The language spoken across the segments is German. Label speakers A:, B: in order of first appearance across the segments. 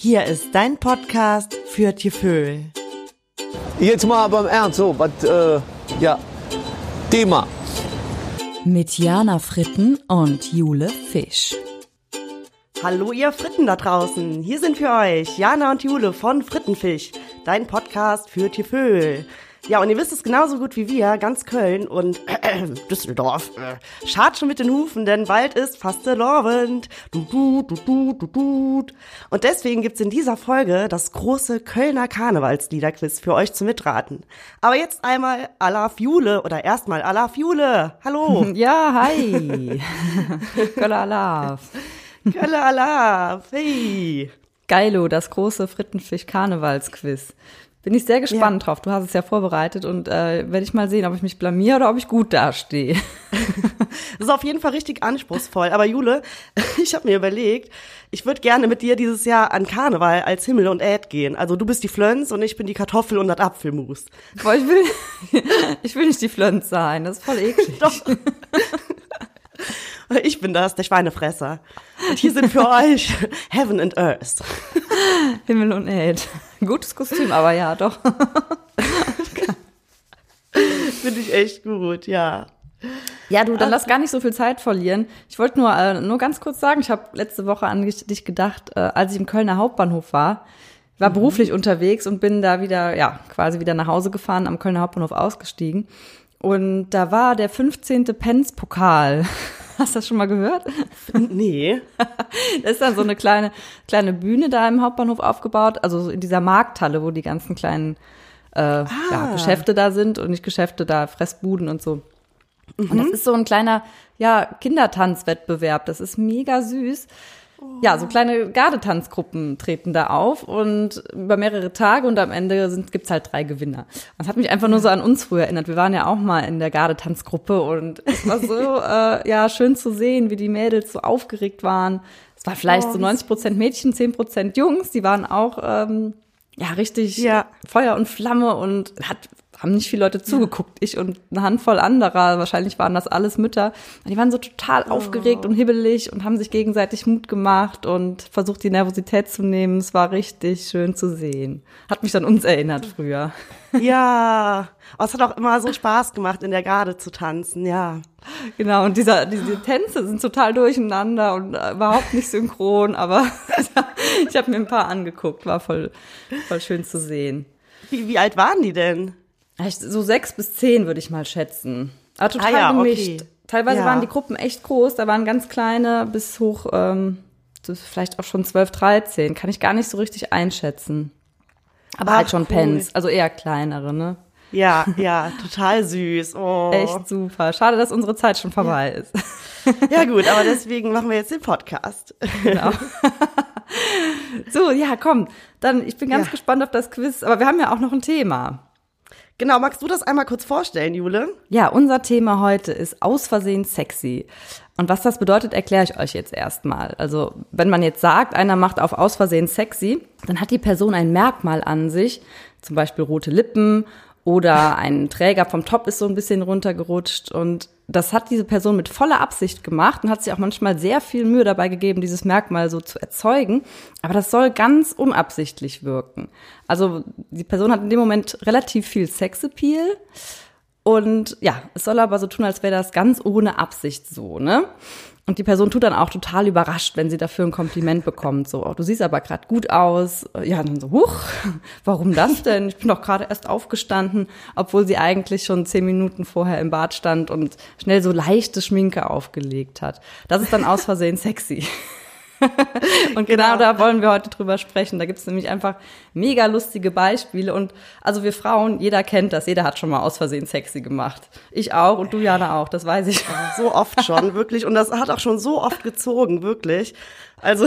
A: Hier ist dein Podcast für Tieföhl.
B: Jetzt mal beim Ernst, so, was, äh, ja, Thema.
C: Mit Jana Fritten und Jule Fisch.
A: Hallo ihr Fritten da draußen. Hier sind für euch Jana und Jule von Frittenfisch, dein Podcast für Tieföhl. Ja, und ihr wisst es genauso gut wie wir, ganz Köln und äh, Düsseldorf. Äh, schart schon mit den Hufen, denn bald ist Fastelovend. Du, du, du, du, du, du. Und deswegen gibt's in dieser Folge das große Kölner Karnevalsliederquiz für euch zu mitraten. Aber jetzt einmal à la Fiule oder erstmal à la Fiule. Hallo.
C: Ja, hi. Köller Alaf.
A: Kölle Alaf. Hey.
C: Geilo, das große Frittenfisch-Karnevalsquiz. Bin ich sehr gespannt ja. drauf. Du hast es ja vorbereitet und äh, werde ich mal sehen, ob ich mich blamier oder ob ich gut dastehe.
A: das ist auf jeden Fall richtig anspruchsvoll. Aber Jule, ich habe mir überlegt, ich würde gerne mit dir dieses Jahr an Karneval als Himmel und Äd gehen. Also du bist die Flöns und ich bin die Kartoffel und das Apfelmus.
C: Boah, ich will, ich will nicht die Flöns sein. Das ist voll eklig. Doch.
A: Ich bin das, der Schweinefresser. Und hier sind für euch Heaven and Earth.
C: Himmel und Erd. Gutes Kostüm, aber ja, doch.
A: Finde ich echt gut, ja.
C: Ja, du, dann lass gar nicht so viel Zeit verlieren. Ich wollte nur, äh, nur ganz kurz sagen, ich habe letzte Woche an dich gedacht, äh, als ich im Kölner Hauptbahnhof war, war mhm. beruflich unterwegs und bin da wieder, ja, quasi wieder nach Hause gefahren, am Kölner Hauptbahnhof ausgestiegen. Und da war der 15. Pence-Pokal. Hast du das schon mal gehört?
A: Nee.
C: Das ist dann so eine kleine, kleine Bühne da im Hauptbahnhof aufgebaut, also in dieser Markthalle, wo die ganzen kleinen äh, ah. ja, Geschäfte da sind und nicht Geschäfte da, Fressbuden und so. Mhm. Und das ist so ein kleiner, ja, Kindertanzwettbewerb. Das ist mega süß. Ja, so kleine Gardetanzgruppen treten da auf und über mehrere Tage und am Ende sind, gibt's halt drei Gewinner. Das hat mich einfach nur so an uns früher erinnert. Wir waren ja auch mal in der Gardetanzgruppe und es war so äh, ja schön zu sehen, wie die Mädels so aufgeregt waren. Es war vielleicht oh, so 90 Prozent Mädchen, 10 Prozent Jungs. Die waren auch ähm, ja richtig ja. Feuer und Flamme und hat haben nicht viele Leute zugeguckt. Ich und eine Handvoll anderer, wahrscheinlich waren das alles Mütter. Die waren so total oh. aufgeregt und hibbelig und haben sich gegenseitig Mut gemacht und versucht, die Nervosität zu nehmen. Es war richtig schön zu sehen. Hat mich an uns erinnert früher.
A: Ja, aber es hat auch immer so Spaß gemacht, in der Garde zu tanzen, ja.
C: Genau, und dieser, diese Tänze sind total durcheinander und äh, überhaupt nicht synchron, aber ich habe mir ein paar angeguckt, war voll, voll schön zu sehen.
A: Wie, wie alt waren die denn?
C: So sechs bis zehn würde ich mal schätzen. Aber total ah, ja, gemischt. Okay. Teilweise ja. waren die Gruppen echt groß, da waren ganz kleine bis hoch, ähm, vielleicht auch schon zwölf, dreizehn. Kann ich gar nicht so richtig einschätzen. Aber Ach, halt schon cool. Pens, also eher kleinere, ne?
A: Ja, ja, total süß. Oh.
C: Echt super. Schade, dass unsere Zeit schon vorbei ja. ist.
A: Ja gut, aber deswegen machen wir jetzt den Podcast.
C: Genau. So, ja, komm. Dann, ich bin ganz ja. gespannt auf das Quiz, aber wir haben ja auch noch ein Thema.
A: Genau, magst du das einmal kurz vorstellen, Jule?
C: Ja, unser Thema heute ist aus Versehen sexy. Und was das bedeutet, erkläre ich euch jetzt erstmal. Also, wenn man jetzt sagt, einer macht auf aus Versehen sexy, dann hat die Person ein Merkmal an sich, zum Beispiel rote Lippen oder ein Träger vom Top ist so ein bisschen runtergerutscht und das hat diese Person mit voller Absicht gemacht und hat sich auch manchmal sehr viel Mühe dabei gegeben, dieses Merkmal so zu erzeugen. Aber das soll ganz unabsichtlich wirken. Also die Person hat in dem Moment relativ viel Sexappeal. Und ja, es soll aber so tun, als wäre das ganz ohne Absicht so, ne? Und die Person tut dann auch total überrascht, wenn sie dafür ein Kompliment bekommt. So, oh, du siehst aber gerade gut aus. Ja, dann so, huch, warum das denn? Ich bin doch gerade erst aufgestanden, obwohl sie eigentlich schon zehn Minuten vorher im Bad stand und schnell so leichte Schminke aufgelegt hat. Das ist dann aus Versehen sexy. und genau. genau. da wollen wir heute drüber sprechen. Da gibt es nämlich einfach mega lustige Beispiele. Und also wir Frauen, jeder kennt das, jeder hat schon mal aus Versehen sexy gemacht. Ich auch und du, Jana, auch, das weiß ich.
A: So oft schon, wirklich. Und das hat auch schon so oft gezogen, wirklich. Also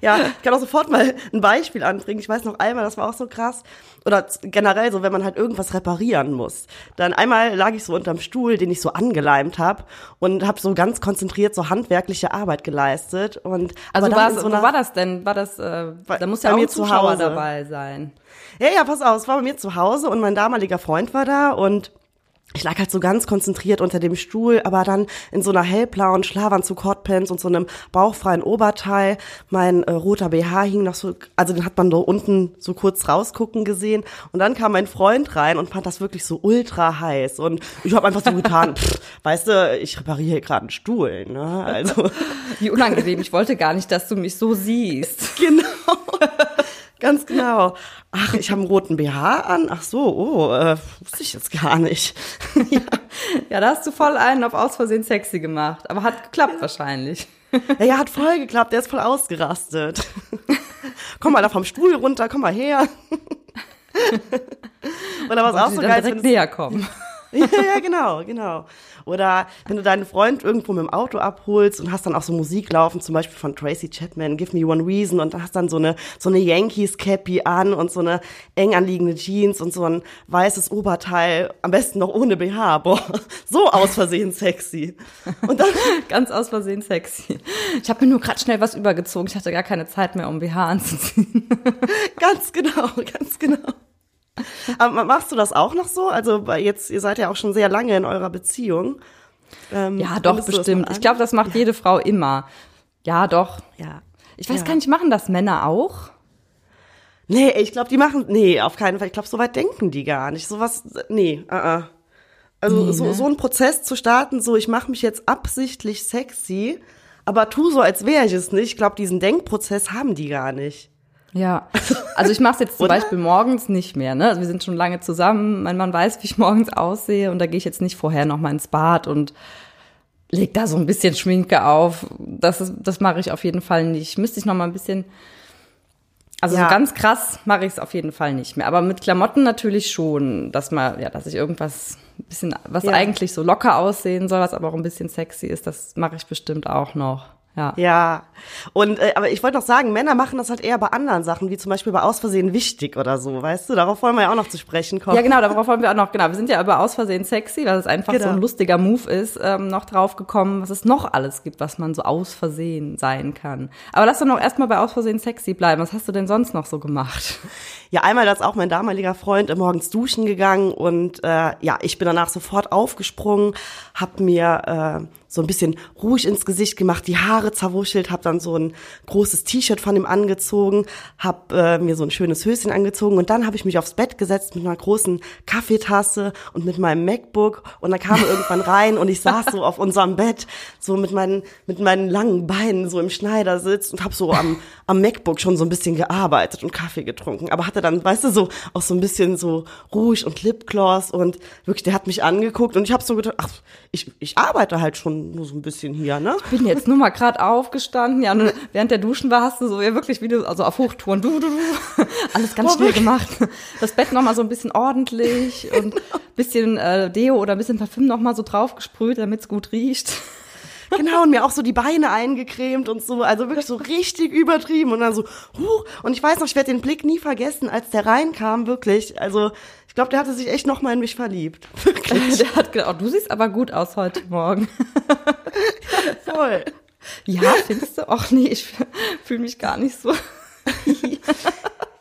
A: ja, ich kann auch sofort mal ein Beispiel anbringen. Ich weiß noch einmal, das war auch so krass. Oder generell so, wenn man halt irgendwas reparieren muss. Dann einmal lag ich so unterm Stuhl, den ich so angeleimt habe und habe so ganz konzentriert so handwerkliche Arbeit geleistet. Und
C: also war, so wo war das denn? War das? Äh, da muss ja auch ein Zuschauer dabei sein.
A: Ja, ja, pass auf, es war bei mir zu Hause und mein damaliger Freund war da und ich lag halt so ganz konzentriert unter dem Stuhl, aber dann in so einer hellblauen Schlafanzug Hotpants und so einem bauchfreien Oberteil. Mein äh, roter BH hing noch so, also den hat man da unten so kurz rausgucken gesehen. Und dann kam mein Freund rein und fand das wirklich so ultra heiß. Und ich habe einfach so getan, pff, weißt du, ich repariere hier gerade einen Stuhl. Ne? Also
C: Wie unangenehm. Ich wollte gar nicht, dass du mich so siehst.
A: genau. Ganz genau. Ach, ich habe einen roten BH an. Ach so, oh, äh, wusste ich jetzt gar nicht. ja.
C: Ja, da hast du voll einen auf aus Versehen sexy gemacht. Aber hat geklappt wahrscheinlich.
A: Ja, ja, hat voll geklappt. Der ist voll ausgerastet. komm mal da vom Stuhl runter, komm mal her. Oder was auch so geil ist,
C: näher kommen.
A: Ja, ja, genau, genau. Oder wenn du deinen Freund irgendwo mit dem Auto abholst und hast dann auch so Musik laufen, zum Beispiel von Tracy Chapman, Give Me One Reason und hast dann so eine, so eine Yankees-Cappy an und so eine eng anliegende Jeans und so ein weißes Oberteil, am besten noch ohne BH, boah, so aus Versehen sexy. Und dann,
C: Ganz aus Versehen sexy. Ich habe mir nur gerade schnell was übergezogen. Ich hatte gar keine Zeit mehr, um BH anzuziehen.
A: ganz genau, ganz genau. Aber machst du das auch noch so? Also bei jetzt, ihr seid ja auch schon sehr lange in eurer Beziehung. Ähm,
C: Ja, doch, bestimmt. Ich glaube, das macht jede Frau immer. Ja, doch.
A: Ja.
C: Ich weiß
A: Ja.
C: gar nicht, machen das Männer auch?
A: Nee, ich glaube, die machen, nee, auf keinen Fall. Ich glaube, so weit denken die gar nicht. Sowas, nee, uh -uh. Also
C: Nee,
A: so,
C: ne?
A: so einen Prozess zu starten, so ich mache mich jetzt absichtlich sexy, aber tu so, als wäre ich es nicht. Ich glaube, diesen Denkprozess haben die gar nicht.
C: Ja. Also ich mache es jetzt zum? Beispiel morgens nicht mehr. Ne? Also wir sind schon lange zusammen. Mein Mann weiß, wie ich morgens aussehe und da gehe ich jetzt nicht vorher noch mal ins Bad und leg da so ein bisschen Schminke auf. Das ist, das mache ich auf jeden Fall nicht. Müsste ich noch mal ein bisschen also
A: Ja.
C: so ganz krass mache ich es auf jeden Fall nicht mehr. Aber mit Klamotten natürlich schon, dass mal, ja, dass ich irgendwas ein bisschen, was
A: Ja.
C: eigentlich so locker aussehen soll, was aber auch ein bisschen sexy ist, das mache ich bestimmt auch noch. Ja.
A: Ja, und äh, aber ich wollte noch sagen, Männer machen das halt eher bei anderen Sachen, wie zum Beispiel bei Ausversehen wichtig oder so, weißt du? Darauf wollen wir ja auch noch zu sprechen kommen.
C: Ja, genau, darauf wollen wir auch noch, genau. Wir sind ja über aus Versehen sexy, weil es einfach so
A: Genau.
C: ein lustiger Move ist, ähm, noch drauf gekommen, was es noch alles gibt, was man so aus Versehen sein kann. Aber lass doch noch erstmal bei aus Versehen sexy bleiben. Was hast du denn sonst noch so gemacht?
A: Ja, einmal da ist auch mein damaliger Freund morgens duschen gegangen und äh, ja, ich bin danach sofort aufgesprungen, hab mir äh, so ein bisschen ruhig ins Gesicht gemacht, die Haare zerwuschelt, hab dann so ein großes T-Shirt von ihm angezogen, hab äh, mir so ein schönes Höschen angezogen und dann habe ich mich aufs Bett gesetzt mit einer großen Kaffeetasse und mit meinem MacBook und dann kam er irgendwann rein und ich saß so auf unserem Bett so mit meinen mit meinen langen Beinen so im Schneidersitz und hab so am am MacBook schon so ein bisschen gearbeitet und Kaffee getrunken, aber hatte dann, weißt du, so auch so ein bisschen so Rouge und Lipgloss und wirklich, der hat mich angeguckt und ich habe so gedacht, ach, ich, ich arbeite halt schon nur so ein bisschen hier, ne?
C: bin jetzt nur mal gerade aufgestanden. Ja, während der Duschen war, hast du so ja wirklich wie du, also auf Hochtouren, du, du, du, alles ganz schnell
A: wirklich?
C: gemacht. Das Bett noch mal so ein bisschen ordentlich und bisschen äh, Deo oder ein bisschen Parfüm noch mal so draufgesprüht, damit es gut riecht.
A: Genau, und mir auch so die Beine eingecremt und so, also wirklich so richtig übertrieben und dann so, huh, und ich weiß noch, ich werde den Blick nie vergessen, als der reinkam, wirklich, also ich glaube, der hatte sich echt noch mal in mich verliebt, wirklich,
C: Der hat gedacht, oh, du siehst aber gut aus heute Morgen.
A: voll.
C: Ja, findest du? Ach nee, ich fühle mich gar nicht so.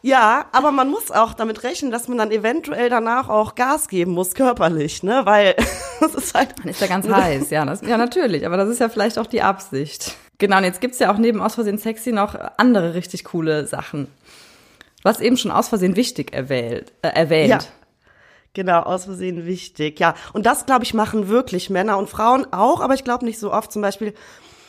A: Ja, aber man muss auch damit rechnen, dass man dann eventuell danach auch Gas geben muss, körperlich, ne, weil es ist halt,
C: Dann ist er ganz heiß, ja, das, ja natürlich, aber das ist ja vielleicht auch die Absicht. Genau, und jetzt gibt's ja auch neben aus Versehen sexy noch andere richtig coole Sachen. Du hast eben schon aus Versehen wichtig erwählt, äh, erwähnt.
A: Ja. Genau, aus Versehen wichtig, ja. Und das, glaube ich, machen wirklich Männer und Frauen auch, aber ich glaube nicht so oft. Zum Beispiel,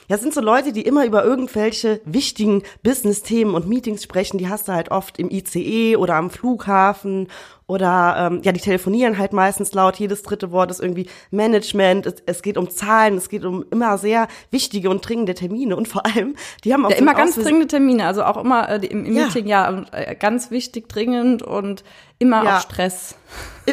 A: ja, es sind so Leute, die immer über irgendwelche wichtigen Business-Themen und Meetings sprechen. Die hast du halt oft im ICE oder am Flughafen oder ähm, ja, die telefonieren halt meistens laut. Jedes dritte Wort ist irgendwie Management. Es, es geht um Zahlen, es geht um immer sehr wichtige und dringende Termine und vor allem, die haben auch
C: Ja, immer ganz dringende Termine, also auch immer äh, im, im
A: Ja.
C: Meeting, ja, äh, ganz wichtig, dringend und immer
A: Ja.
C: auch Stress.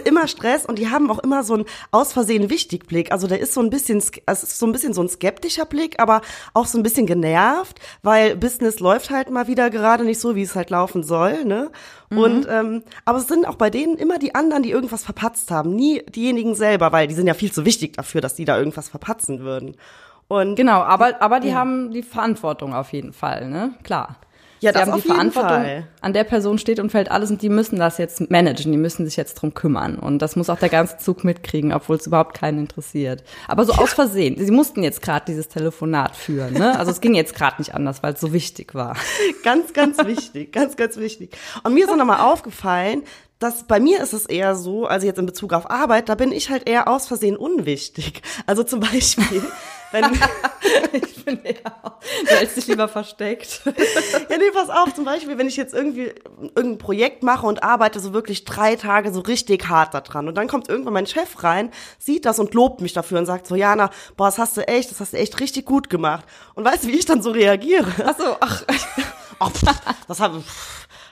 A: immer Stress und die haben auch immer so einen aus Versehen wichtig Blick. Also der ist so ein bisschen, es ist so ein bisschen so ein skeptischer Blick, aber auch so ein bisschen genervt, weil Business läuft halt mal wieder gerade nicht so, wie es halt laufen soll, ne? Und ähm, aber es sind auch bei denen immer die anderen, die irgendwas verpatzt haben, nie diejenigen selber, weil die sind ja viel zu wichtig dafür, dass die da irgendwas verpatzen würden. Und
C: Genau, aber, aber die haben die Verantwortung auf jeden Fall, ne? Klar.
A: Ja,
C: sie
A: das
C: haben die Verantwortung,
A: Fall.
C: an der Person steht und fällt alles und die müssen das jetzt managen, die müssen sich jetzt drum kümmern. Und das muss auch der ganze Zug mitkriegen, obwohl es überhaupt keinen interessiert. Aber so aus Versehen. Sie mussten jetzt gerade dieses Telefonat führen, ne? Also es ging jetzt gerade nicht anders, weil es so wichtig war.
A: Ganz, ganz wichtig, ganz, ganz wichtig. Und mir ist auch nochmal aufgefallen, dass bei mir ist es eher so, also jetzt in Bezug auf Arbeit, da bin ich halt eher aus Versehen unwichtig. Also zum Beispiel, wenn,
C: ich bin eher, du hältst dich lieber versteckt.
A: ja nee, pass auf, zum Beispiel, wenn ich jetzt irgendwie irgendein Projekt mache und arbeite so wirklich drei Tage so richtig hart da dran und dann kommt irgendwann mein Chef rein, sieht das und lobt mich dafür und sagt so, Jana, boah, das hast du echt, das hast du echt richtig gut gemacht. Und weißt du, wie ich dann so reagiere?
C: Ach so, ach,
A: Ach, pff, das habe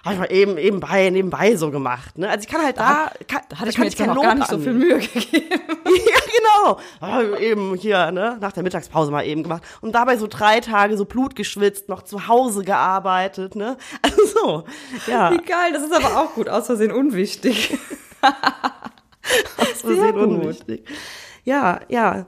A: hab ich mal eben, nebenbei, nebenbei so gemacht. Ne? Also ich kann halt da, kann,
C: da hatte ich mir jetzt
A: kein
C: noch gar nicht so viel. Mühe gegeben.
A: ja, genau. Ich eben hier, ne, nach der Mittagspause mal eben gemacht. Und dabei so drei Tage so Blut geschwitzt, noch zu Hause gearbeitet, ne? Also so, ja.
C: Wie geil, das ist aber auch gut, aus Versehen unwichtig.
A: Aus Versehen unwichtig. Ja, ja.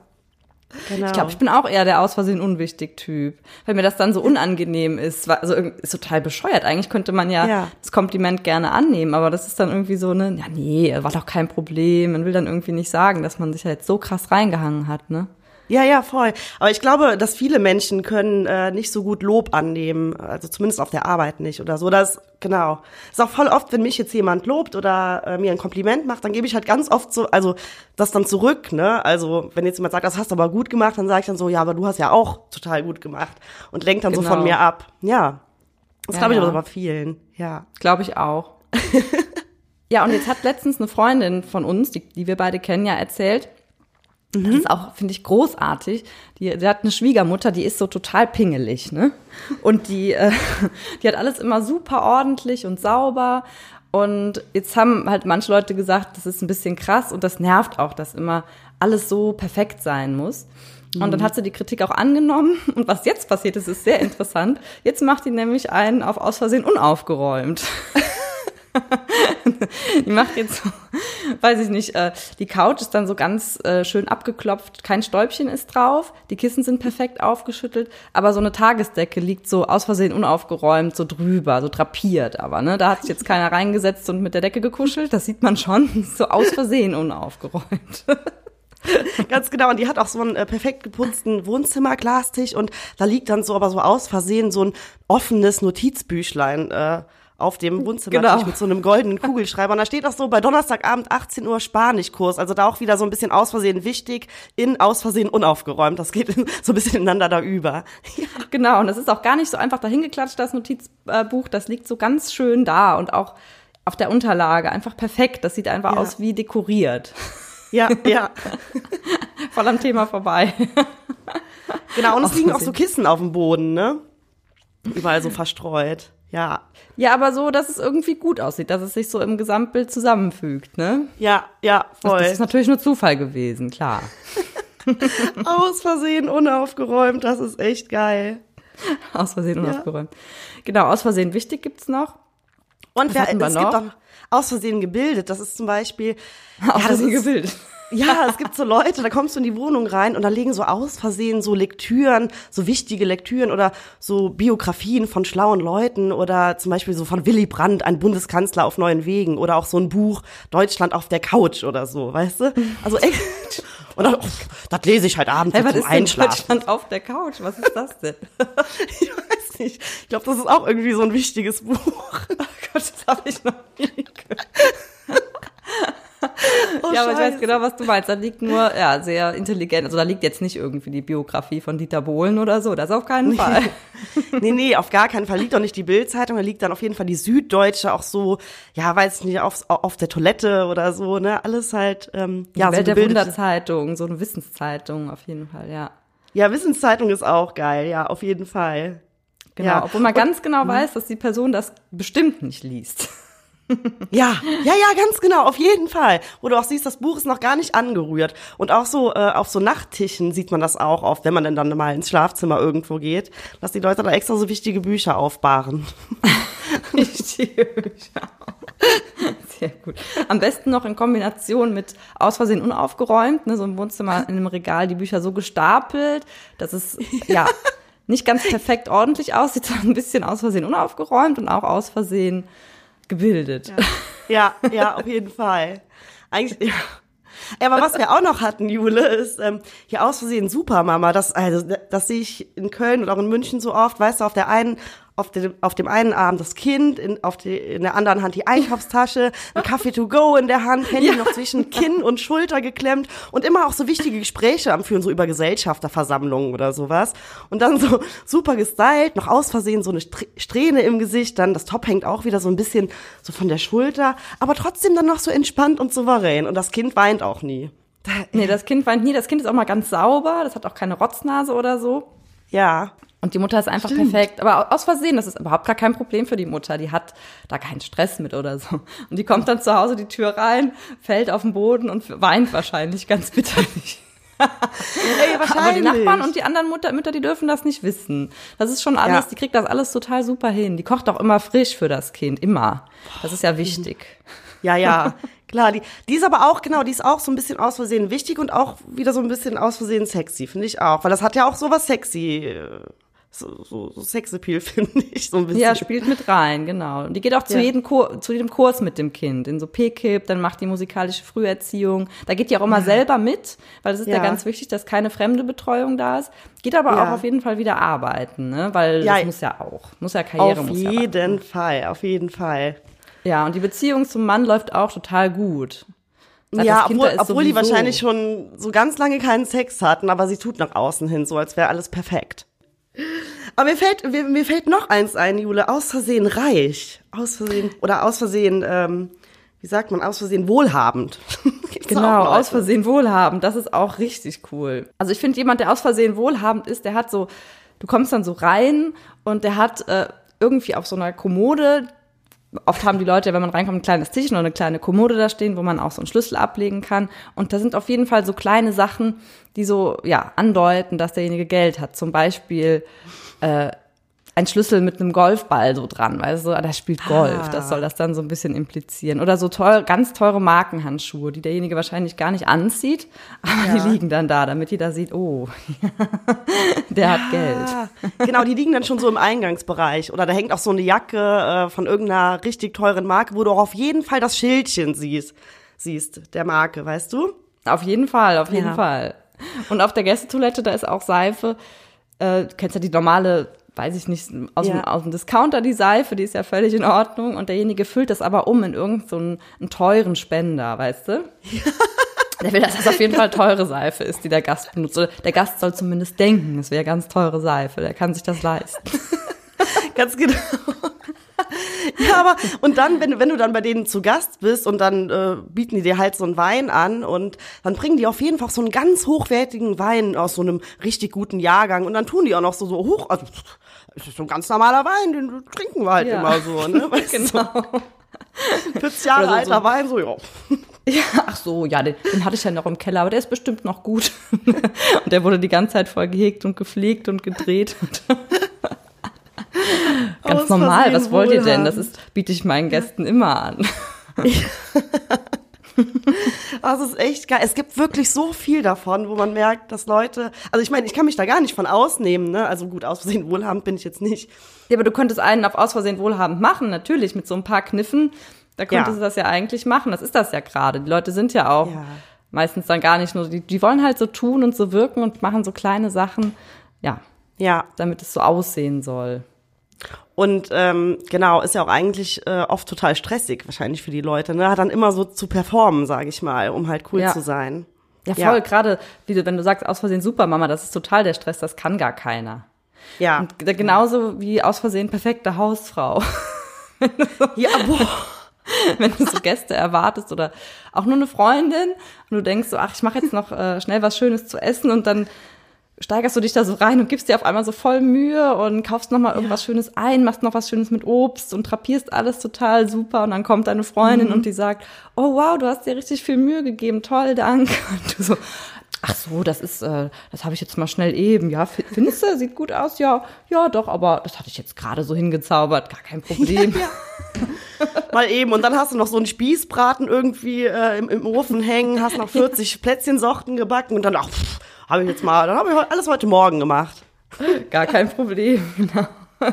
A: Genau.
C: Ich glaube, ich bin auch eher der aus Versehen unwichtig Typ, weil mir das dann so unangenehm ist. Also ist total bescheuert. Eigentlich könnte man ja,
A: Ja.
C: das Kompliment gerne annehmen, aber das ist dann irgendwie so eine, ja nee, war doch kein Problem. Man will dann irgendwie nicht sagen, dass man sich ja jetzt so krass reingehangen hat, ne?
A: Ja, ja, voll. Aber ich glaube, dass viele Menschen können äh, nicht so gut Lob annehmen, also zumindest auf der Arbeit nicht oder so. Das genau. Ist auch voll oft, wenn mich jetzt jemand lobt oder äh, mir ein Kompliment macht, dann gebe ich halt ganz oft so, also das dann zurück, ne? Also wenn jetzt jemand sagt, das hast du aber gut gemacht, dann sage ich dann so, ja, aber du hast ja auch total gut gemacht und lenkt dann so
C: Genau.
A: von mir ab. Ja, das
C: Ja,
A: glaube ich
C: ja.
A: aber bei vielen. Ja.
C: Glaube ich auch. ja, und jetzt hat letztens eine Freundin von uns, die, die wir beide kennen, ja erzählt, das ist auch, finde ich, großartig. Die, die hat eine Schwiegermutter, die ist so total pingelig, ne? Und die, äh, die hat alles immer super ordentlich und sauber. Und jetzt haben halt manche Leute gesagt, das ist ein bisschen krass und das nervt auch, dass immer alles so perfekt sein muss. Und dann hat sie die Kritik auch angenommen. Und was jetzt passiert ist, ist sehr interessant. Jetzt macht die nämlich einen auf aus Versehen unaufgeräumt. Die macht jetzt so, weiß ich nicht, äh, die Couch ist dann so ganz äh, schön abgeklopft, kein Stäubchen ist drauf, die Kissen sind perfekt aufgeschüttelt, aber so eine Tagesdecke liegt so aus Versehen unaufgeräumt, so drüber, so drapiert, aber ne, da hat sich jetzt keiner reingesetzt und mit der Decke gekuschelt, das sieht man schon, so aus Versehen unaufgeräumt.
A: Ganz genau. Und die hat auch so einen äh, perfekt geputzten Wohnzimmerglastisch. Und da liegt dann so, aber so aus Versehen so ein offenes Notizbüchlein äh, auf dem Wohnzimmertisch
C: Genau.
A: mit so einem goldenen Kugelschreiber. Und da steht auch so bei Donnerstagabend 18 Uhr Spanischkurs. Also da auch wieder so ein bisschen aus Versehen wichtig, in aus Versehen unaufgeräumt. Das geht so ein bisschen ineinander da über. Ja.
C: Genau, und das ist auch gar nicht so einfach dahingeklatscht, das Notizbuch, das liegt so ganz schön da und auch auf der Unterlage einfach perfekt. Das sieht einfach
A: Ja.
C: aus wie dekoriert.
A: Ja, ja.
C: Voll am Thema vorbei.
A: Genau. Und es liegen auch so. Kissen auf dem Boden, ne? Überall so verstreut. Ja.
C: Ja, aber so, dass es irgendwie gut aussieht, dass es sich so im Gesamtbild zusammenfügt, ne?
A: Ja, ja, voll.
C: Das ist natürlich nur Zufall gewesen, klar.
A: Aus Versehen unaufgeräumt. Das ist echt geil.
C: Aus Versehen unaufgeräumt. Genau, aus Versehen wichtig gibt's noch.
A: Und wer, es
C: noch?
A: gibt auch aus Versehen gebildet. Das ist zum Beispiel.
C: Aus
A: ja, das
C: Versehen
A: ist-
C: gebildet.
A: Ja, es gibt so Leute, da kommst du in die Wohnung rein und da liegen so aus Versehen so Lektüren, so wichtige Lektüren oder so Biografien von schlauen Leuten oder zum Beispiel so von Willy Brandt, ein Bundeskanzler auf neuen Wegen oder auch so ein Buch Deutschland auf der Couch oder so, weißt du? Also echt. Und dann, oh, das lese ich halt abends
C: Hey,
A: zum
C: ist
A: Einschlafen.
C: Deutschland auf der Couch? Was ist das denn?
A: Ich weiß nicht. Ich glaube, das ist auch irgendwie so ein wichtiges Buch.
C: Oh Gott, das habe ich noch nie ja, aber ich weiß genau, was du meinst. Da liegt nur, ja, sehr intelligent. Also da liegt jetzt nicht irgendwie die Biografie von Dieter Bohlen oder so. Das auf keinen Fall.
A: Nee, nee, auf gar keinen Fall. Liegt doch nicht die Bildzeitung, da liegt dann auf jeden Fall die Süddeutsche auch so, ja, weiß nicht, auf, auf der Toilette oder so, ne? Alles halt, ähm,
C: ja,
A: so
C: Welt der
A: gebildete-
C: Wunderzeitung, so eine Wissenszeitung auf jeden Fall, ja.
A: Ja, Wissenszeitung ist auch geil, ja, auf jeden Fall.
C: Genau,
A: Ja.
C: obwohl man ganz genau weiß, dass die Person das bestimmt nicht liest.
A: Ja, ja, ja, ganz genau, auf jeden Fall. Wo du auch siehst, das Buch ist noch gar nicht angerührt. Und auch so äh, auf so Nachttischen sieht man das auch oft, wenn man denn dann mal ins Schlafzimmer irgendwo geht, dass die Leute da extra so wichtige Bücher aufbahren.
C: Richtige Bücher. Sehr gut. Am besten noch in Kombination mit aus Versehen unaufgeräumt, ne, so im Wohnzimmer in einem Regal die Bücher so gestapelt, dass es, ja, nicht ganz perfekt ordentlich aussieht, sondern ein bisschen aus Versehen unaufgeräumt und auch aus Versehen gebildet.
A: Ja, ja, ja auf jeden Fall. Eigentlich, ja. Ja, aber was wir auch noch hatten, Jule, ist ähm, hier aus Versehen Supermama. Das, also, das sehe ich in Köln und auch in München so oft. Weißt du, auf der einen auf dem, auf dem einen Arm das Kind, in, auf die, in der anderen Hand die Einkaufstasche, ein Kaffee to go in der Hand, Handy ja. noch zwischen Kinn und Schulter geklemmt und immer auch so wichtige Gespräche am Führen, so über Gesellschafterversammlungen oder sowas. Und dann so super gestylt, noch aus Versehen so eine Strähne im Gesicht, dann das Top hängt auch wieder so ein bisschen so von der Schulter, aber trotzdem dann noch so entspannt und souverän. Und das Kind weint auch nie.
C: Nee, das Kind weint nie. Das Kind ist auch mal ganz sauber. Das hat auch keine Rotznase oder so.
A: Ja.
C: Und die Mutter ist einfach Stimmt. perfekt. Aber aus Versehen, das ist überhaupt gar kein Problem für die Mutter. Die hat da keinen Stress mit oder so. Und die kommt dann zu Hause die Tür rein, fällt auf den Boden und weint wahrscheinlich ganz bitterlich. Ey, wahrscheinlich. Aber die Nachbarn und die anderen Mutter, Mütter, die dürfen das nicht wissen. Das ist schon alles, ja. die kriegt das alles total super hin. Die kocht auch immer frisch für das Kind, immer. Das ist ja wichtig.
A: Ja, ja. Klar, die, die ist aber auch, genau, die ist auch so ein bisschen aus Versehen wichtig und auch wieder so ein bisschen aus Versehen sexy, finde ich auch. Weil das hat ja auch so was sexy äh, so, so, so Sexappeal, finde ich, so ein bisschen.
C: Ja, spielt mit rein, genau. Und die geht auch zu, ja. jedem Kur zu jedem Kurs mit dem Kind, in so PKIP, dann macht die musikalische Früherziehung. Da geht die auch immer ja. selber mit, weil das ist ja. ja. ganz wichtig, dass keine fremde Betreuung da ist. Geht aber auch auf jeden Fall wieder arbeiten, ne? weil das muss ja auch, muss ja Karriere
A: Auf
C: muss
A: jeden Fall, auf jeden Fall.
C: Ja, und die Beziehung zum Mann läuft auch total gut.
A: Seit ja, obwohl, obwohl die wahrscheinlich schon so ganz lange keinen Sex hatten, aber sie tut nach außen hin so, als wäre alles perfekt. Aber mir fällt, mir, mir fällt noch eins ein, Jule, aus Versehen reich. Aus Versehen, oder aus Versehen, ähm, wie sagt man, aus Versehen wohlhabend.
C: genau, aus Versehen wohlhabend. Das ist auch richtig cool. Also ich finde, jemand, der aus Versehen wohlhabend ist, der hat so, du kommst dann so rein und der hat äh, irgendwie auf so einer Kommode, oft haben die Leute, wenn man reinkommt, ein kleines Tischchen oder eine kleine Kommode da stehen, wo man auch so einen Schlüssel ablegen kann. Und da sind auf jeden Fall so kleine Sachen, die so, ja, andeuten, dass derjenige Geld hat. Zum Beispiel, äh, ein Schlüssel mit einem Golfball so dran, weißt du, ah, der spielt Golf, ah. das soll das dann so ein bisschen implizieren. Oder so teuer, ganz teure Markenhandschuhe, die derjenige wahrscheinlich gar nicht anzieht, aber ja. die liegen dann da, damit jeder sieht, oh, der ja. hat Geld.
A: Genau, die liegen dann schon so im Eingangsbereich. Oder da hängt auch so eine Jacke äh, von irgendeiner richtig teuren Marke, wo du auch auf jeden Fall das Schildchen siehst, siehst, der Marke, weißt du?
C: Auf jeden Fall, auf jeden ja. Fall. Und auf der Gästetoilette, da ist auch Seife. Äh, du kennst ja die normale weiß ich nicht, aus, ja. dem, aus dem Discounter die Seife, die ist ja völlig in Ordnung und derjenige füllt das aber um in irgendeinen so einen, einen teuren Spender, weißt du? Ja. Der will, dass das auf jeden Fall teure Seife ist, die der Gast benutzt. Oder der Gast soll zumindest denken, es wäre ganz teure Seife, der kann sich das leisten.
A: ganz genau. ja, aber und dann, wenn, wenn du dann bei denen zu Gast bist und dann äh, bieten die dir halt so einen Wein an und dann bringen die auf jeden Fall so einen ganz hochwertigen Wein aus so einem richtig guten Jahrgang und dann tun die auch noch so, so hoch, also das ist so ein ganz normaler Wein, den trinken wir halt ja. immer so, ne? Weißt genau. So, 40 Jahre also alter so, Wein, so, ja.
C: Ja, ach so, ja, den, den, hatte ich ja noch im Keller, aber der ist bestimmt noch gut. und der wurde die ganze Zeit voll gehegt und gepflegt und gedreht. Ganz normal, was wollt ihr denn? Das ist, biete ich meinen Gästen immer an.
A: Das ist echt geil. Es gibt wirklich so viel davon, wo man merkt, dass Leute, also ich meine, ich kann mich da gar nicht von ausnehmen, ne? Also gut, aus Versehen wohlhabend bin ich jetzt nicht.
C: Ja, aber du könntest einen auf aus Versehen wohlhabend machen, natürlich, mit so ein paar Kniffen. Da könntest ja. du das ja eigentlich machen. Das ist das ja gerade. Die Leute sind ja auch ja. meistens dann gar nicht nur, die, die wollen halt so tun und so wirken und machen so kleine Sachen. Ja. Ja. Damit es so aussehen soll.
A: Und ähm, genau, ist ja auch eigentlich äh, oft total stressig wahrscheinlich für die Leute, ne? Dann immer so zu performen, sage ich mal, um halt cool ja. zu sein.
C: Ja, voll, ja. gerade wie du, wenn du sagst, aus Versehen Supermama, das ist total der Stress, das kann gar keiner. Ja. Und genauso wie aus Versehen perfekte Hausfrau. ja, boah. wenn du so Gäste erwartest oder auch nur eine Freundin und du denkst so, ach, ich mache jetzt noch äh, schnell was Schönes zu essen und dann steigerst du dich da so rein und gibst dir auf einmal so voll Mühe und kaufst noch mal irgendwas ja. Schönes ein, machst noch was Schönes mit Obst und trapierst alles total super und dann kommt deine Freundin mhm. und die sagt, oh wow, du hast dir richtig viel Mühe gegeben, toll, danke. Und du so, ach so, das ist, äh, das habe ich jetzt mal schnell eben, ja, findest du, sieht gut aus, ja, ja, doch, aber das hatte ich jetzt gerade so hingezaubert, gar kein Problem. Ja,
A: ja. mal eben und dann hast du noch so einen Spießbraten irgendwie äh, im, im Ofen hängen, hast noch 40 Plätzchensorten gebacken und dann, ach, pff, habe ich jetzt mal, dann habe ich alles heute Morgen gemacht.
C: Gar kein Problem, genau.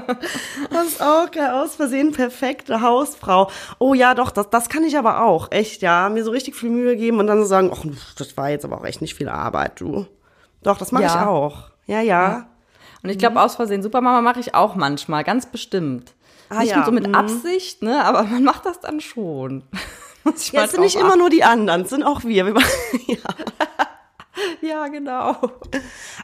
A: Das ist auch geil, aus Versehen perfekte Hausfrau. Oh ja, doch, das, das kann ich aber auch. Echt, ja. Mir so richtig viel Mühe geben und dann so sagen, ach, das war jetzt aber auch echt nicht viel Arbeit, du. Doch, das mache
C: Ja.
A: ich auch. Ja, ja.
C: Und ich glaube, aus Versehen Supermama mache ich auch manchmal, ganz bestimmt.
A: Ah,
C: nicht
A: ja,
C: so mit
A: mhm.
C: Absicht, ne? Aber man macht das dann schon. Ich
A: Ja, sind nicht
C: drauf
A: immer nur die anderen, sind auch wir. wir ja.
C: Ja, genau.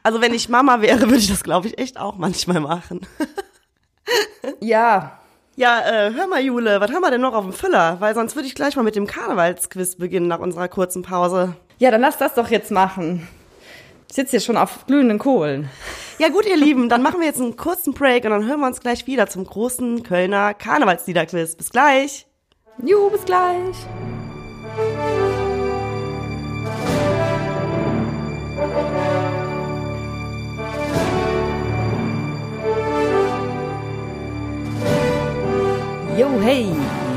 A: Also wenn ich Mama wäre, würde ich das, glaube ich, echt auch manchmal machen.
C: Ja,
A: Ja, äh, hör mal, Jule, was haben wir denn noch auf dem Füller? Weil sonst würde ich gleich mal mit dem Karnevalsquiz beginnen nach unserer kurzen Pause.
C: Ja, dann lass das doch jetzt machen. Ich sitze hier schon auf glühenden Kohlen.
A: Ja gut, ihr Lieben, dann machen wir jetzt einen kurzen Break und dann hören wir uns gleich wieder zum großen Kölner Karnevalsliederquiz. Bis gleich.
C: Juhu, bis gleich. Jo, hey,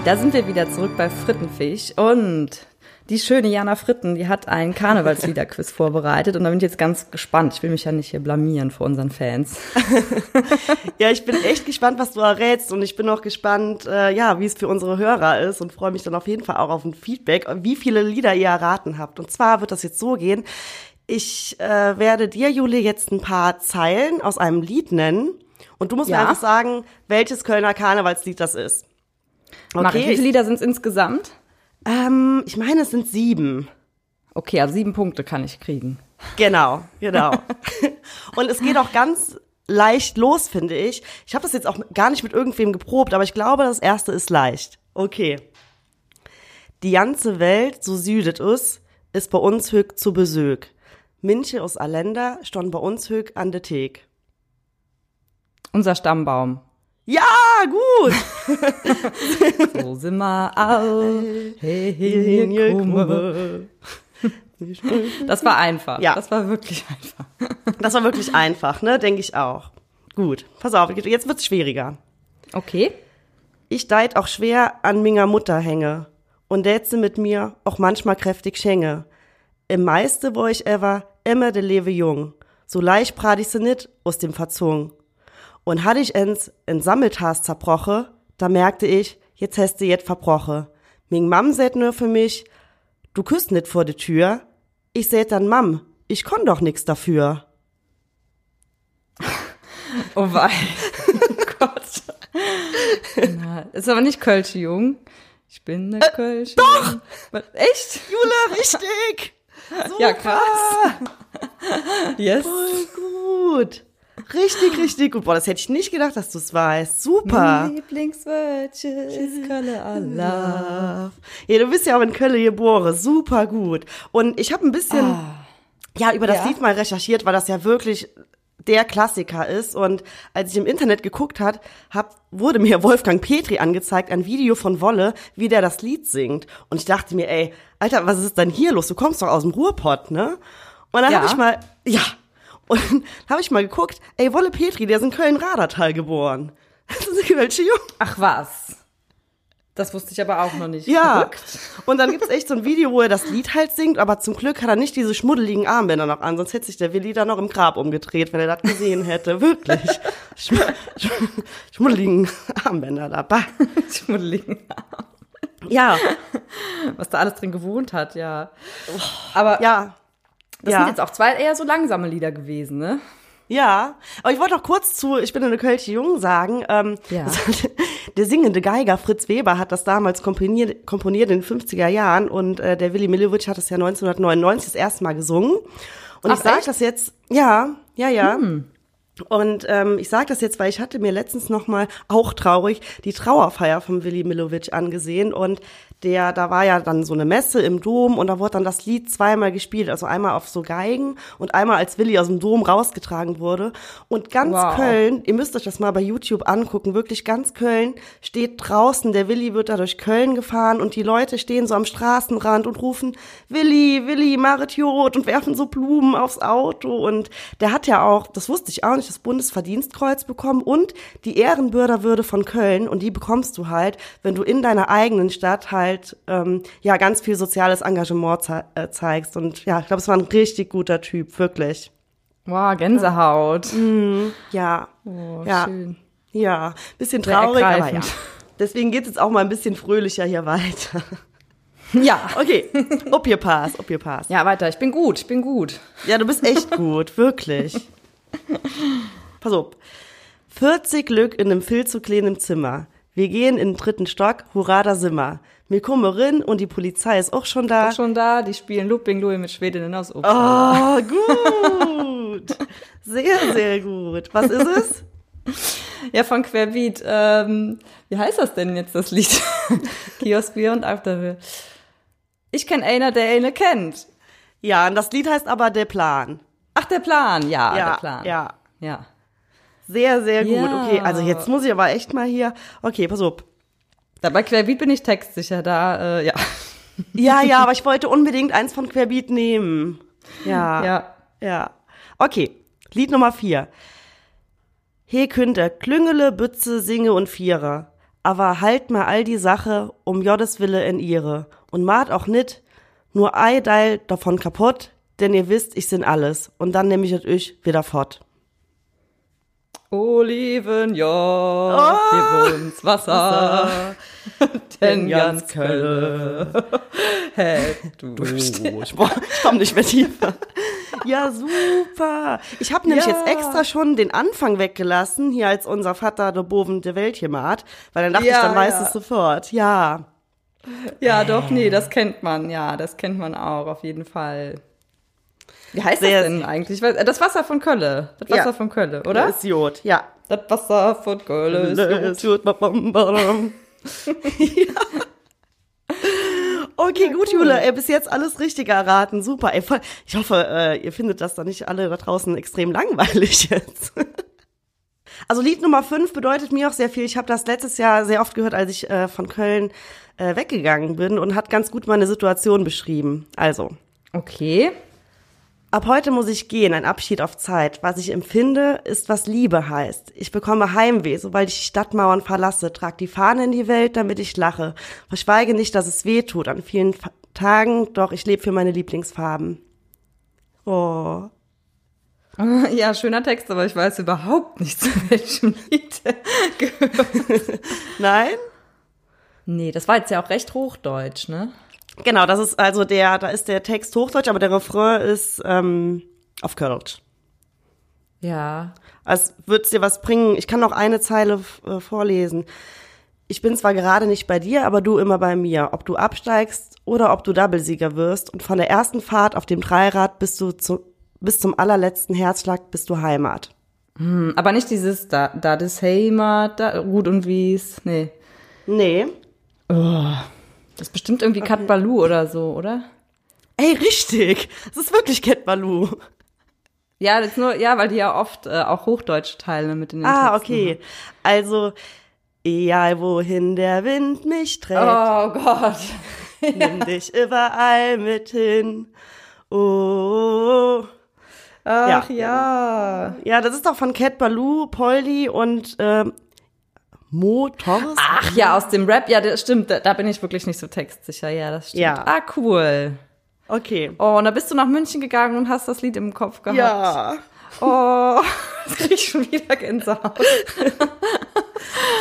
C: da sind wir wieder zurück bei Frittenfisch und die schöne Jana Fritten, die hat einen Karnevalsliederquiz vorbereitet und da bin ich jetzt ganz gespannt. Ich will mich ja nicht hier blamieren vor unseren Fans.
A: Ja, ich bin echt gespannt, was du errätst und ich bin auch gespannt, äh, ja, wie es für unsere Hörer ist und freue mich dann auf jeden Fall auch auf ein Feedback, wie viele Lieder ihr erraten habt. Und zwar wird das jetzt so gehen, ich äh, werde dir, Jule, jetzt ein paar Zeilen aus einem Lied nennen und du musst mir
C: Ja.
A: einfach sagen, welches Kölner Karnevalslied das ist.
C: Mach ich. Wie viele Lieder sind es insgesamt?
A: Ähm, ich meine, es sind sieben.
C: Okay, also sieben Punkte kann ich kriegen.
A: Genau, genau. und es geht auch ganz leicht los, finde ich. Ich habe das jetzt auch gar nicht mit irgendwem geprobt, aber ich glaube, das erste ist leicht. Okay. Die ganze Welt, so südet us, ist bei uns hög zu Besög. Minche aus Allender stond bei uns hög an der Thek.
C: Unser Stammbaum.
A: Ja, gut.
C: So sind wir all. Hey, hey, hier komme. Das war einfach.
A: Ja.
C: Das war wirklich einfach.
A: Das war wirklich einfach, ne? Denke ich auch. Gut, pass auf, jetzt wird's schwieriger.
C: Okay.
A: Ich deit auch schwer an minger Mutter hänge und dätze mit mir auch manchmal kräftig schänge. Im meiste wo ich ever immer de lewe jung, so leicht prat ich se nit aus dem Verzung. Und hatte ich ens in Sammeltas zerbroche, da merkte ich, jetzt hast du jet verbroche. Ming Mam sät nur für mich, du küsst nit vor de Tür. Ich sät dann Mam, ich konn doch nix dafür.
C: Oh wei. Oh Gott. Na, ist aber nicht Kölsche Jung. Ich bin ne Kölsche Doch! Echt?
A: Jule, richtig!
C: Ja, krass. Yes.
A: Voll gut. Richtig, richtig gut. Boah, das hätte ich nicht gedacht, dass du es weißt. Super.
C: Lieblingswörtchen ist Kölle Allah.
A: Ja, du bist ja auch in Köln geboren. Super gut. Und ich habe ein bisschen, ja, über das
C: Ja?
A: Lied mal recherchiert, weil das ja wirklich der Klassiker ist. Und als ich im Internet geguckt hat, hab, wurde mir Wolfgang Petri angezeigt, ein Video von Wolle, wie der das Lied singt. Und ich dachte mir, ey, Alter, was ist denn hier los? Du kommst doch aus dem Ruhrpott, ne? Und dann
C: Ja.
A: habe ich mal, ja, und dann habe ich mal geguckt, ey, Wolle Petri, der ist in Köln-Radertal geboren. Das ist welche Jung.
C: Ach was. Das wusste ich aber auch noch nicht.
A: Ja.
C: Verrückt.
A: Und dann gibt's echt so ein Video, wo er das Lied halt singt, aber zum Glück hat er nicht diese schmuddeligen Armbänder noch an, sonst hätte sich der Willi da noch im Grab umgedreht, wenn er das gesehen hätte. Wirklich. Schm schm schmuddeligen Armbänder da. Bah.
C: Schmuddeligen.
A: Ja,
C: Was da alles drin gewohnt hat, ja. Aber
A: ja.
C: Das
A: ja.
C: sind jetzt auch zwei eher so langsame Lieder gewesen, ne?
A: Ja, aber ich wollte noch kurz zu Ich bin eine Kölsche Jung sagen. Ähm,
C: Ja.
A: Der singende Geiger Fritz Weber hat das damals komponiert, komponiert in den 50er Jahren und äh, der Willi Millowitsch hat das ja 1999 das erste Mal gesungen. Und
C: Ach,
A: ich sage das jetzt, ja, ja, ja. Und ähm, ich sage das jetzt, weil ich hatte mir letztens noch mal auch traurig die Trauerfeier von Willi Millowitsch angesehen. Und der, da war ja dann so eine Messe im Dom und da wurde dann das Lied zweimal gespielt, also einmal auf so Geigen und einmal als Willi aus dem Dom rausgetragen wurde. Und ganz
C: Wow.
A: Köln, ihr müsst euch das mal bei YouTube angucken, wirklich ganz Köln steht draußen, der Willi wird da durch Köln gefahren und die Leute stehen so am Straßenrand und rufen Willi, Willi, Marit Jod und werfen so Blumen aufs Auto. Und der hat ja auch, das wusste ich auch nicht, das Bundesverdienstkreuz bekommen und die Ehrenbürgerwürde von Köln und die bekommst du halt, wenn du in deiner eigenen Stadt halt ähm, ja ganz viel soziales Engagement ze äh, zeigst und ja, ich glaube, es war ein richtig guter Typ, wirklich.
C: Wow, Gänsehaut.
A: Ja.
C: Oh,
A: ja.
C: schön.
A: Ja, bisschen traurig, aber ja. Deswegen geht es jetzt auch mal ein bisschen fröhlicher hier weiter.
C: Ja.
A: Okay, ob ihr pass, ob ihr pass.
C: Ja, weiter. Ich bin gut, ich bin gut.
A: Ja, du bist echt gut, wirklich. Pass auf. 40 Glück in einem viel zu kleinen Zimmer. Wir gehen in den dritten Stock, hurra, da sind wir. Kommen rein und die Polizei ist auch schon da.
C: Auch schon da, die spielen Looping Louis mit Schwedinnen aus Obst.
A: Oh, gut. Sehr, sehr gut. Was ist es?
C: Ja, von Querbeat. Ähm, wie heißt das denn jetzt, das Lied? Kiosk Bier und Afterbier. Ich kenne einer, der eine kennt.
A: Ja, und das Lied heißt aber Der Plan.
C: Ach, der Plan. Ja,
A: ja,
C: der Plan.
A: ja.
C: Ja.
A: Sehr, sehr gut.
C: Ja.
A: Okay, also jetzt muss ich aber echt mal hier. Okay, pass auf.
C: Da bei Querbeat bin ich textsicher, da, äh, ja.
A: Ja, ja, aber ich wollte unbedingt eins von Querbeat nehmen. Ja.
C: Ja.
A: Ja. Okay, Lied Nummer vier. He Künter, Klüngele, Bütze, Singe und Vierer. Aber halt mal all die Sache um Jodes Wille in ihre. Und maht auch nit nur ei Deil davon kaputt, denn ihr wisst, ich sind alles. Und dann nehm ich euch wieder fort.
C: Oliven, ja, gib uns Wasser, denn ganz Kölle hätt du
A: Ich, boah, ich komm nicht mehr tiefer. Ja, super. Ich habe nämlich
C: Ja.
A: jetzt extra schon den Anfang weggelassen, hier als unser Vater der Boven der Welt hier macht, weil dann dachte ich,
C: Ja,
A: dann weiß
C: ja.
A: es sofort. Ja.
C: Ja, doch, nee, das kennt man, ja, das kennt man auch, auf jeden Fall. Wie heißt
A: Sehr,
C: das denn eigentlich? Äh, Das Wasser von Kölle. Das Wasser
A: Ja.
C: von Kölle, oder?
A: Ist Jod, ja.
C: Das Wasser von Kölle ist
A: Jod. Ja. Okay, gut, Jule, ey, bis jetzt alles richtig erraten. Super. Ey, voll, ich hoffe, äh, ihr findet das da nicht alle da draußen extrem langweilig jetzt. Also Lied Nummer 5 bedeutet mir auch sehr viel. Ich habe das letztes Jahr sehr oft gehört, als ich äh, von Köln äh, weggegangen bin und hat ganz gut meine Situation beschrieben. Also,
C: Okay.
A: Ab heute muss ich gehen, ein Abschied auf Zeit. Was ich empfinde, ist, was Liebe heißt. Ich bekomme Heimweh, sobald ich die Stadtmauern verlasse, trag die Fahne in die Welt, damit ich lache. Verschweige nicht, dass es weh tut an vielen Fa Tagen, doch ich lebe für meine Lieblingsfarben. Oh.
C: Ja, schöner Text, aber ich weiß überhaupt nicht, zu welchem Lied gehört.
A: Nein?
C: Nee, das war jetzt ja auch recht hochdeutsch, ne?
A: Genau, das ist also der, da ist der Text Hochdeutsch, aber der Refrain ist ähm, auf Kölsch.
C: Ja.
A: Als würde es dir was bringen. Ich kann noch eine Zeile äh, vorlesen. Ich bin zwar gerade nicht bei dir, aber du immer bei mir. Ob du absteigst oder ob du Doublesieger wirst und von der ersten Fahrt auf dem Dreirad bis du zu, bis zum allerletzten Herzschlag bist du Heimat.
C: Hm, Aber nicht dieses da, da das Heimat, da Ruth und Wies. Nee.
A: Nee.
C: Das ist bestimmt irgendwie Kat Baloo oder so, oder?
A: Ey, richtig. Das ist wirklich Cat Baloo.
C: Ja, das ist nur, ja, weil die ja oft äh, auch hochdeutsche Teile mit in den
A: Ah,
C: Texten
A: okay. Also, egal wohin der Wind mich trägt.
C: haben. Oh Gott.
A: Nimm dich überall mit hin. Oh.
C: Ach ja.
A: Ja, das ist doch von Cat Baloo, Polly und ähm, Mo Torres.
C: Ach ja, aus dem Rap, ja, das stimmt, da, da bin ich wirklich nicht so textsicher. Ja, das stimmt.
A: Ja.
C: Ah, cool.
A: Okay.
C: Oh, und da bist du nach München gegangen und hast das Lied im Kopf gehabt.
A: Ja.
C: Oh, jetzt krieg ich schon wieder Gänsehaut.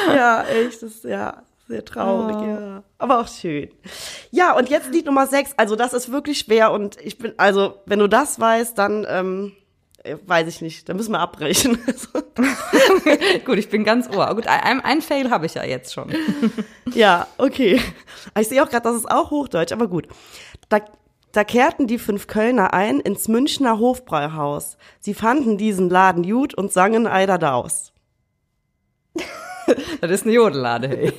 A: Ja, echt, das ist ja sehr traurig, ja. Aber auch schön. Ja, und jetzt Lied Nummer 6. Also, das ist wirklich schwer und ich bin, also, wenn du das weißt, dann, ähm, äh, weiß ich nicht, dann müssen wir abbrechen.
C: Gut, ich bin ganz ohr. Gut, ein, ein Fail habe ich ja jetzt schon.
A: Ja, okay. Ich sehe auch gerade, das ist auch Hochdeutsch, aber gut. Da, da kehrten die fünf Kölner ein ins Münchner Hofbräuhaus. Sie fanden diesen Laden gut und sangen Eider Daus.
C: Das ist eine Jodellade, hey.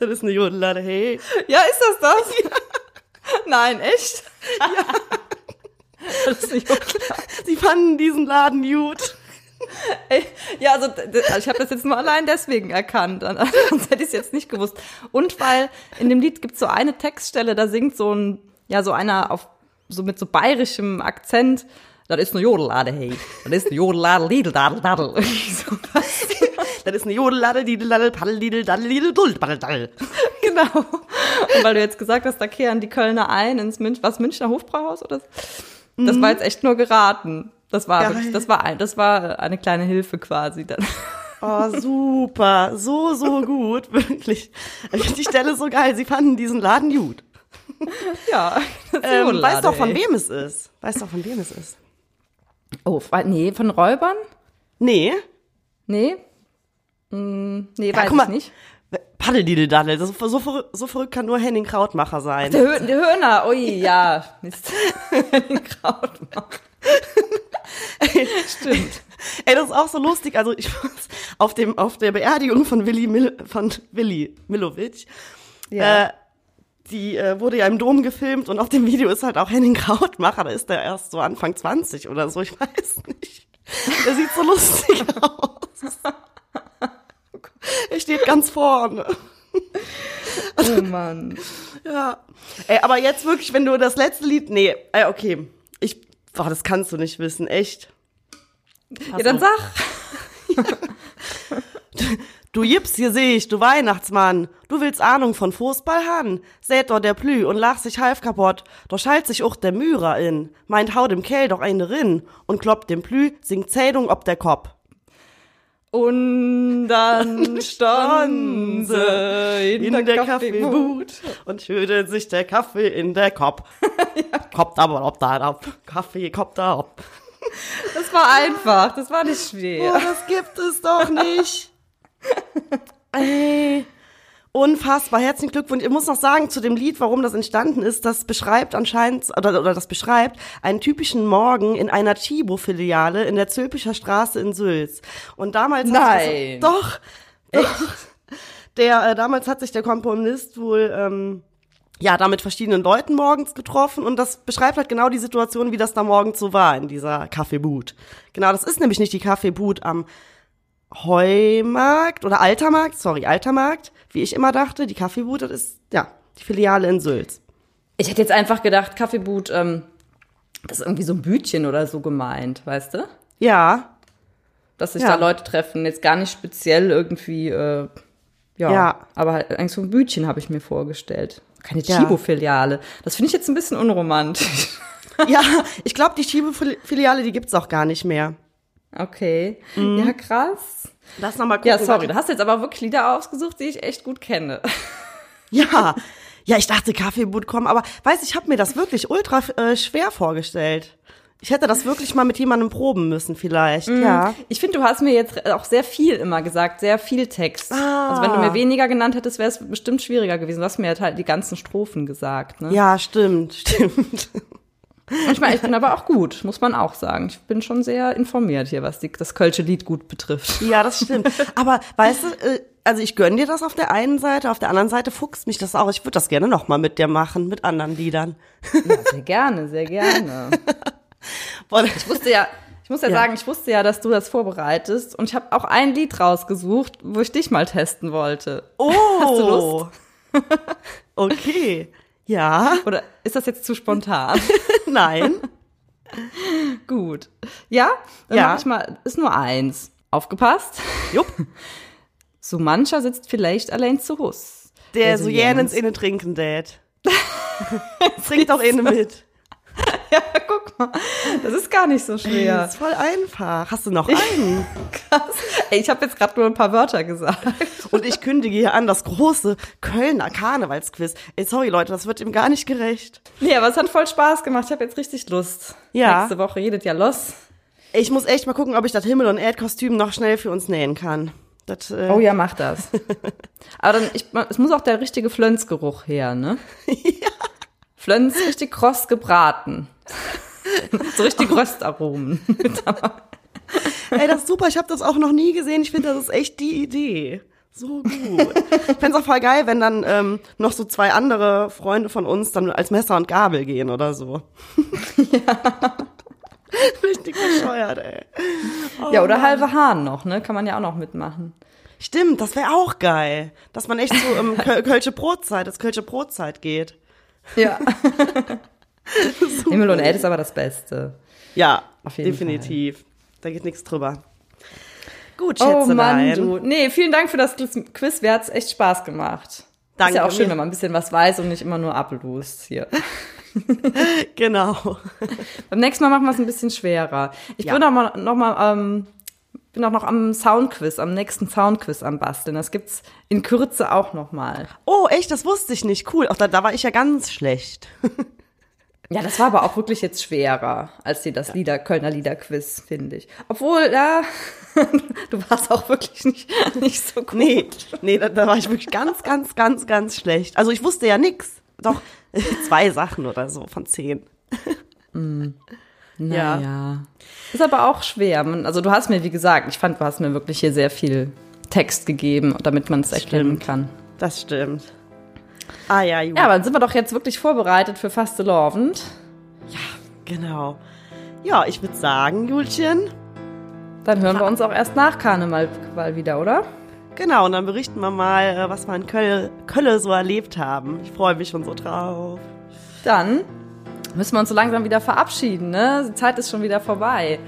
A: Das ist eine Jodellade, hey.
C: Ja, ist das das? Nein, echt? Ja. Das ist nicht Jodellade.
A: Sie fanden diesen Laden gut.
C: Ey, Ja, also d- ich habe das jetzt nur allein deswegen erkannt, sonst hätte ich es jetzt nicht gewusst. Und weil in dem Lied gibt es so eine Textstelle, da singt so ein, ja, so einer auf, so mit so bayerischem Akzent, das ist eine Jodellade, hey. Das ist eine Jodellade, Lidl, Dadel, Dadel.
A: Das ist eine Jodellade, Didel, Paddel, Didel, Daddel, Didel, Duld, Paddel, Daddel.
C: Genau. Und weil du jetzt gesagt hast, da kehren die Kölner ein ins Münch, was Münchner Hofbrauhaus oder? so? Das war jetzt echt nur geraten. Das war,
A: Geil.
C: wirklich, das war, ein, das war eine kleine Hilfe quasi dann.
A: Oh, super. So, so gut. Wirklich. Ich finde die Stelle so geil. Sie fanden diesen Laden gut.
C: Ja.
A: Ähm, weißt du auch, von wem es ist? Weißt du auch, von wem es ist?
C: Oh, nee, von Räubern?
A: Nee.
C: Nee? Hm, nee,
A: Ja,
C: weiß
A: mal.
C: ich nicht.
A: Ist So, so, so verrückt kann nur Henning Krautmacher sein.
C: Der, Hö der Höhner, ui, ja. Mist. Den Kraut machen. Stimmt.
A: Ey, das ist auch so lustig. Also ich muss auf dem auf der Beerdigung von Willi Mil von Willi Milovic.
C: Ja.
A: Äh, die äh, wurde ja im Dom gefilmt und auf dem Video ist halt auch Henning Krautmacher. Da ist der erst so Anfang 20 oder so. Ich weiß nicht. Der sieht so lustig aus. Er steht ganz vorne.
C: Oh Mann.
A: Ja. Ey, aber jetzt wirklich, wenn du das letzte Lied. Nee, ey, okay. Ich. Boah, das kannst du nicht wissen, echt.
C: Ja, dann sag.
A: Du Jips, hier seh ich, du Weihnachtsmann. Du willst Ahnung von Fußball han. Sät doch der Plü und lach sich halb kaputt. Doch schalt sich auch der Mührer in. Meint hau dem Kell doch eine rin. Und kloppt dem Plü, singt Zählung ob der Kopf.
C: Und dann stand sie in,
A: In
C: der, Kaffeebude.
A: Und schüttet sich der Kaffee in der Kopf. Kommt aber ob da ab. Kaffee kommt da ab.
C: Das war einfach, das war nicht
A: Oh,
C: schwer.
A: das gibt es doch nicht. Ey. Unfassbar, herzlichen Glückwunsch. Ich muss noch sagen zu dem Lied, warum das entstanden ist, das beschreibt anscheinend, oder, oder das beschreibt einen typischen Morgen in einer Chibo-Filiale in der Zülpicher Straße in Sülz. Und damals hat
C: Nein.
A: sich das, doch, doch. Der, äh, damals hat sich der Komponist wohl, ähm, ja, da mit verschiedenen Leuten morgens getroffen und das beschreibt halt genau die Situation, wie das da morgens so war in dieser Kaffeeboot. Genau, das ist nämlich nicht die Kaffeeboot am Heumarkt oder Altermarkt, sorry, Altermarkt, wie ich immer dachte, die Kaffeeboot, das ist, ja, die Filiale in Sülz.
C: Ich hätte jetzt einfach gedacht, Kaffeeboot, ähm, das ist irgendwie so ein Bütchen oder so gemeint, weißt du?
A: Ja,
C: Dass sich
A: Ja.
C: da Leute treffen, jetzt gar nicht speziell irgendwie, äh, ja,
A: Ja.
C: aber halt eigentlich so ein Bütchen habe ich mir vorgestellt. Keine. Chibo-Filiale. Das finde ich jetzt ein bisschen unromantisch.
A: ja, ich glaube, die Schiebe-Filiale, die gibt's auch gar nicht mehr.
C: Okay.
A: Mhm.
C: Ja, krass.
A: Lass noch mal gucken.
C: Ja, sorry, du hast jetzt aber wirklich Lieder ausgesucht, die ich echt gut kenne.
A: Ja, ja, ich dachte Kaffeeboot kommen, aber weiß, ich habe mir das wirklich ultra äh, schwer vorgestellt. Ich hätte das wirklich mal mit jemandem proben müssen, vielleicht. Ja.
C: Ich finde, du hast mir jetzt auch sehr viel immer gesagt, sehr viel Text. Also wenn du mir weniger genannt hättest, wäre es bestimmt schwieriger gewesen. Du hast mir halt die ganzen Strophen gesagt. Ne?
A: Ja, stimmt, stimmt.
C: Und ich meine, ich bin aber auch gut, muss man auch sagen. Ich bin schon sehr informiert hier, was die, das Kölsche Lied gut betrifft.
A: Ja, das stimmt. Aber weißt du, äh, also ich gönn dir das auf der einen Seite, auf der anderen Seite fuchst mich das auch. Ich würde das gerne noch mal mit dir machen, mit anderen Liedern.
C: Ja, sehr gerne, sehr gerne. Ich wusste ja, ich muss ja,
A: Ja.
C: sagen, ich wusste ja, dass du das vorbereitest und ich habe auch ein Lied rausgesucht, wo ich dich mal testen wollte.
A: Oh.
C: Hast du Lust?
A: Okay. Ja.
C: Oder ist das jetzt zu spontan?
A: Nein.
C: Gut. Ja? Dann
A: Ja.
C: mach ich mal, ist nur eins. Aufgepasst?
A: Jupp.
C: So mancher sitzt vielleicht allein zu Hus.
A: Der so jänens innen trinken dät. Trinkt doch innen mit.
C: Ja, guck mal. Das ist gar nicht so schwer.
A: Das ist voll einfach. Hast du noch einen?
C: Krass. Ey, ich habe jetzt gerade nur ein paar Wörter gesagt.
A: Und ich kündige hier an das große Kölner Karnevalsquiz. Ey, sorry Leute, das wird ihm gar nicht gerecht.
C: Nee, aber es hat voll Spaß gemacht. Ich habe jetzt richtig Lust.
A: Ja.
C: Nächste Woche jedes Jahr los.
A: Ich muss echt mal gucken, ob ich das Himmel- und Erdkostüm noch schnell für uns nähen kann. Das, äh,
C: Oh ja, mach das. Aber dann, ich, es muss auch der richtige Flönsgeruch her, ne? Ja. Flöns richtig kross gebraten. so richtig Röstaromen.
A: Ey, das ist super. Ich habe das auch noch nie gesehen. Ich finde, das ist echt die Idee. So gut. Ich fände auch voll geil, wenn dann ähm, noch so zwei andere Freunde von uns dann als Messer und Gabel gehen oder so. Ja. Richtig bescheuert, ey. Oh,
C: ja, oder halbe Hahn noch, ne? Kann man ja auch noch mitmachen.
A: Stimmt, das wäre auch geil. Dass man echt so im Köl Kölsche Brotzeit, das Kölsche Brotzeit geht.
C: Ja. Himmel und Erde ist aber das Beste.
A: Ja,
C: Auf jeden
A: definitiv. Da geht nichts drüber. Gut,
C: Oh
A: Schätzelein.
C: Mann, du. Nee, vielen Dank für das Quiz. Mir hat's echt Spaß gemacht.
A: Danke
C: Ist ja auch schön, wenn man ein bisschen was weiß und nicht immer nur abelust hier.
A: genau.
C: Beim nächsten Mal machen wir es ein bisschen schwerer. Ich
A: Ja.
C: bin auch mal, noch mal, ähm, bin auch noch am Soundquiz, am nächsten Soundquiz am Basteln. Das gibt's in Kürze auch noch mal.
A: Oh, echt, das wusste ich nicht. Cool. Auch da, da war ich ja ganz schlecht.
C: Ja, das war aber auch wirklich jetzt schwerer als die das Lieder, Kölner Liederquiz, finde ich. Obwohl, ja, du warst auch wirklich nicht, nicht so gut.
A: Nee, nee, da, da war ich wirklich ganz, ganz, ganz, ganz schlecht. Also ich wusste ja nix. Doch zwei Sachen oder so von zehn.
C: Naja. Ja. Ist aber auch schwer. Also du hast mir, wie gesagt, ich fand, du hast mir wirklich hier sehr viel Text gegeben, damit man es erklären
A: Stimmt.
C: kann.
A: Das stimmt. Ah ja, Julia.
C: Ja, aber dann sind wir doch jetzt wirklich vorbereitet für Fastelovend.
A: Genau. Ja, ich würde sagen, Julchen,
C: Dann hören wir uns auch erst nach Karneval wieder, oder?
A: genau, und dann berichten wir mal, äh, was wir in Köln, Köln so erlebt haben. Ich freue mich schon so drauf.
C: Dann müssen wir uns so langsam wieder verabschieden, ne? Die Zeit ist schon wieder vorbei.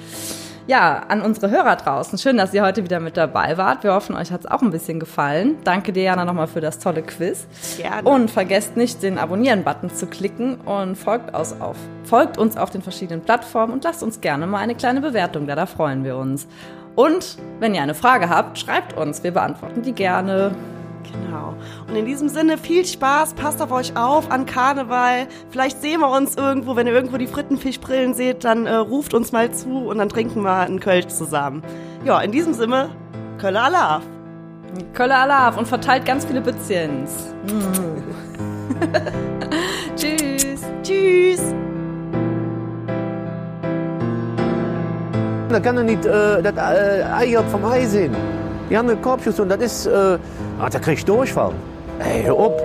C: Ja, an unsere Hörer draußen, schön, dass ihr heute wieder mit dabei wart. Wir hoffen, euch hat es auch ein bisschen gefallen. Danke dir, Jana, nochmal für das tolle Quiz.
A: Gerne.
C: Und vergesst nicht, den Abonnieren-Button zu klicken und folgt, aus auf, folgt uns auf den verschiedenen Plattformen und lasst uns gerne mal eine kleine Bewertung da, da freuen wir uns. Und wenn ihr eine Frage habt, schreibt uns, wir beantworten die gerne.
A: Genau. Und in diesem Sinne viel Spaß, passt auf euch auf an Karneval. Vielleicht sehen wir uns irgendwo, wenn ihr irgendwo die Frittenfischbrillen seht, dann äh, ruft uns mal zu und dann trinken wir einen Kölsch zusammen. Ja, in diesem Sinne, Kölle Alaf.
C: Kölle Alaf und verteilt ganz viele Bützchens. Tschüss.
A: Tschüss.
B: Da kann er nicht äh, das äh, Eier vom Ei sehen. Die haben einen Korbschuss und das ist, äh, ah, da krieg ich Durchfall. Ey, hör auf.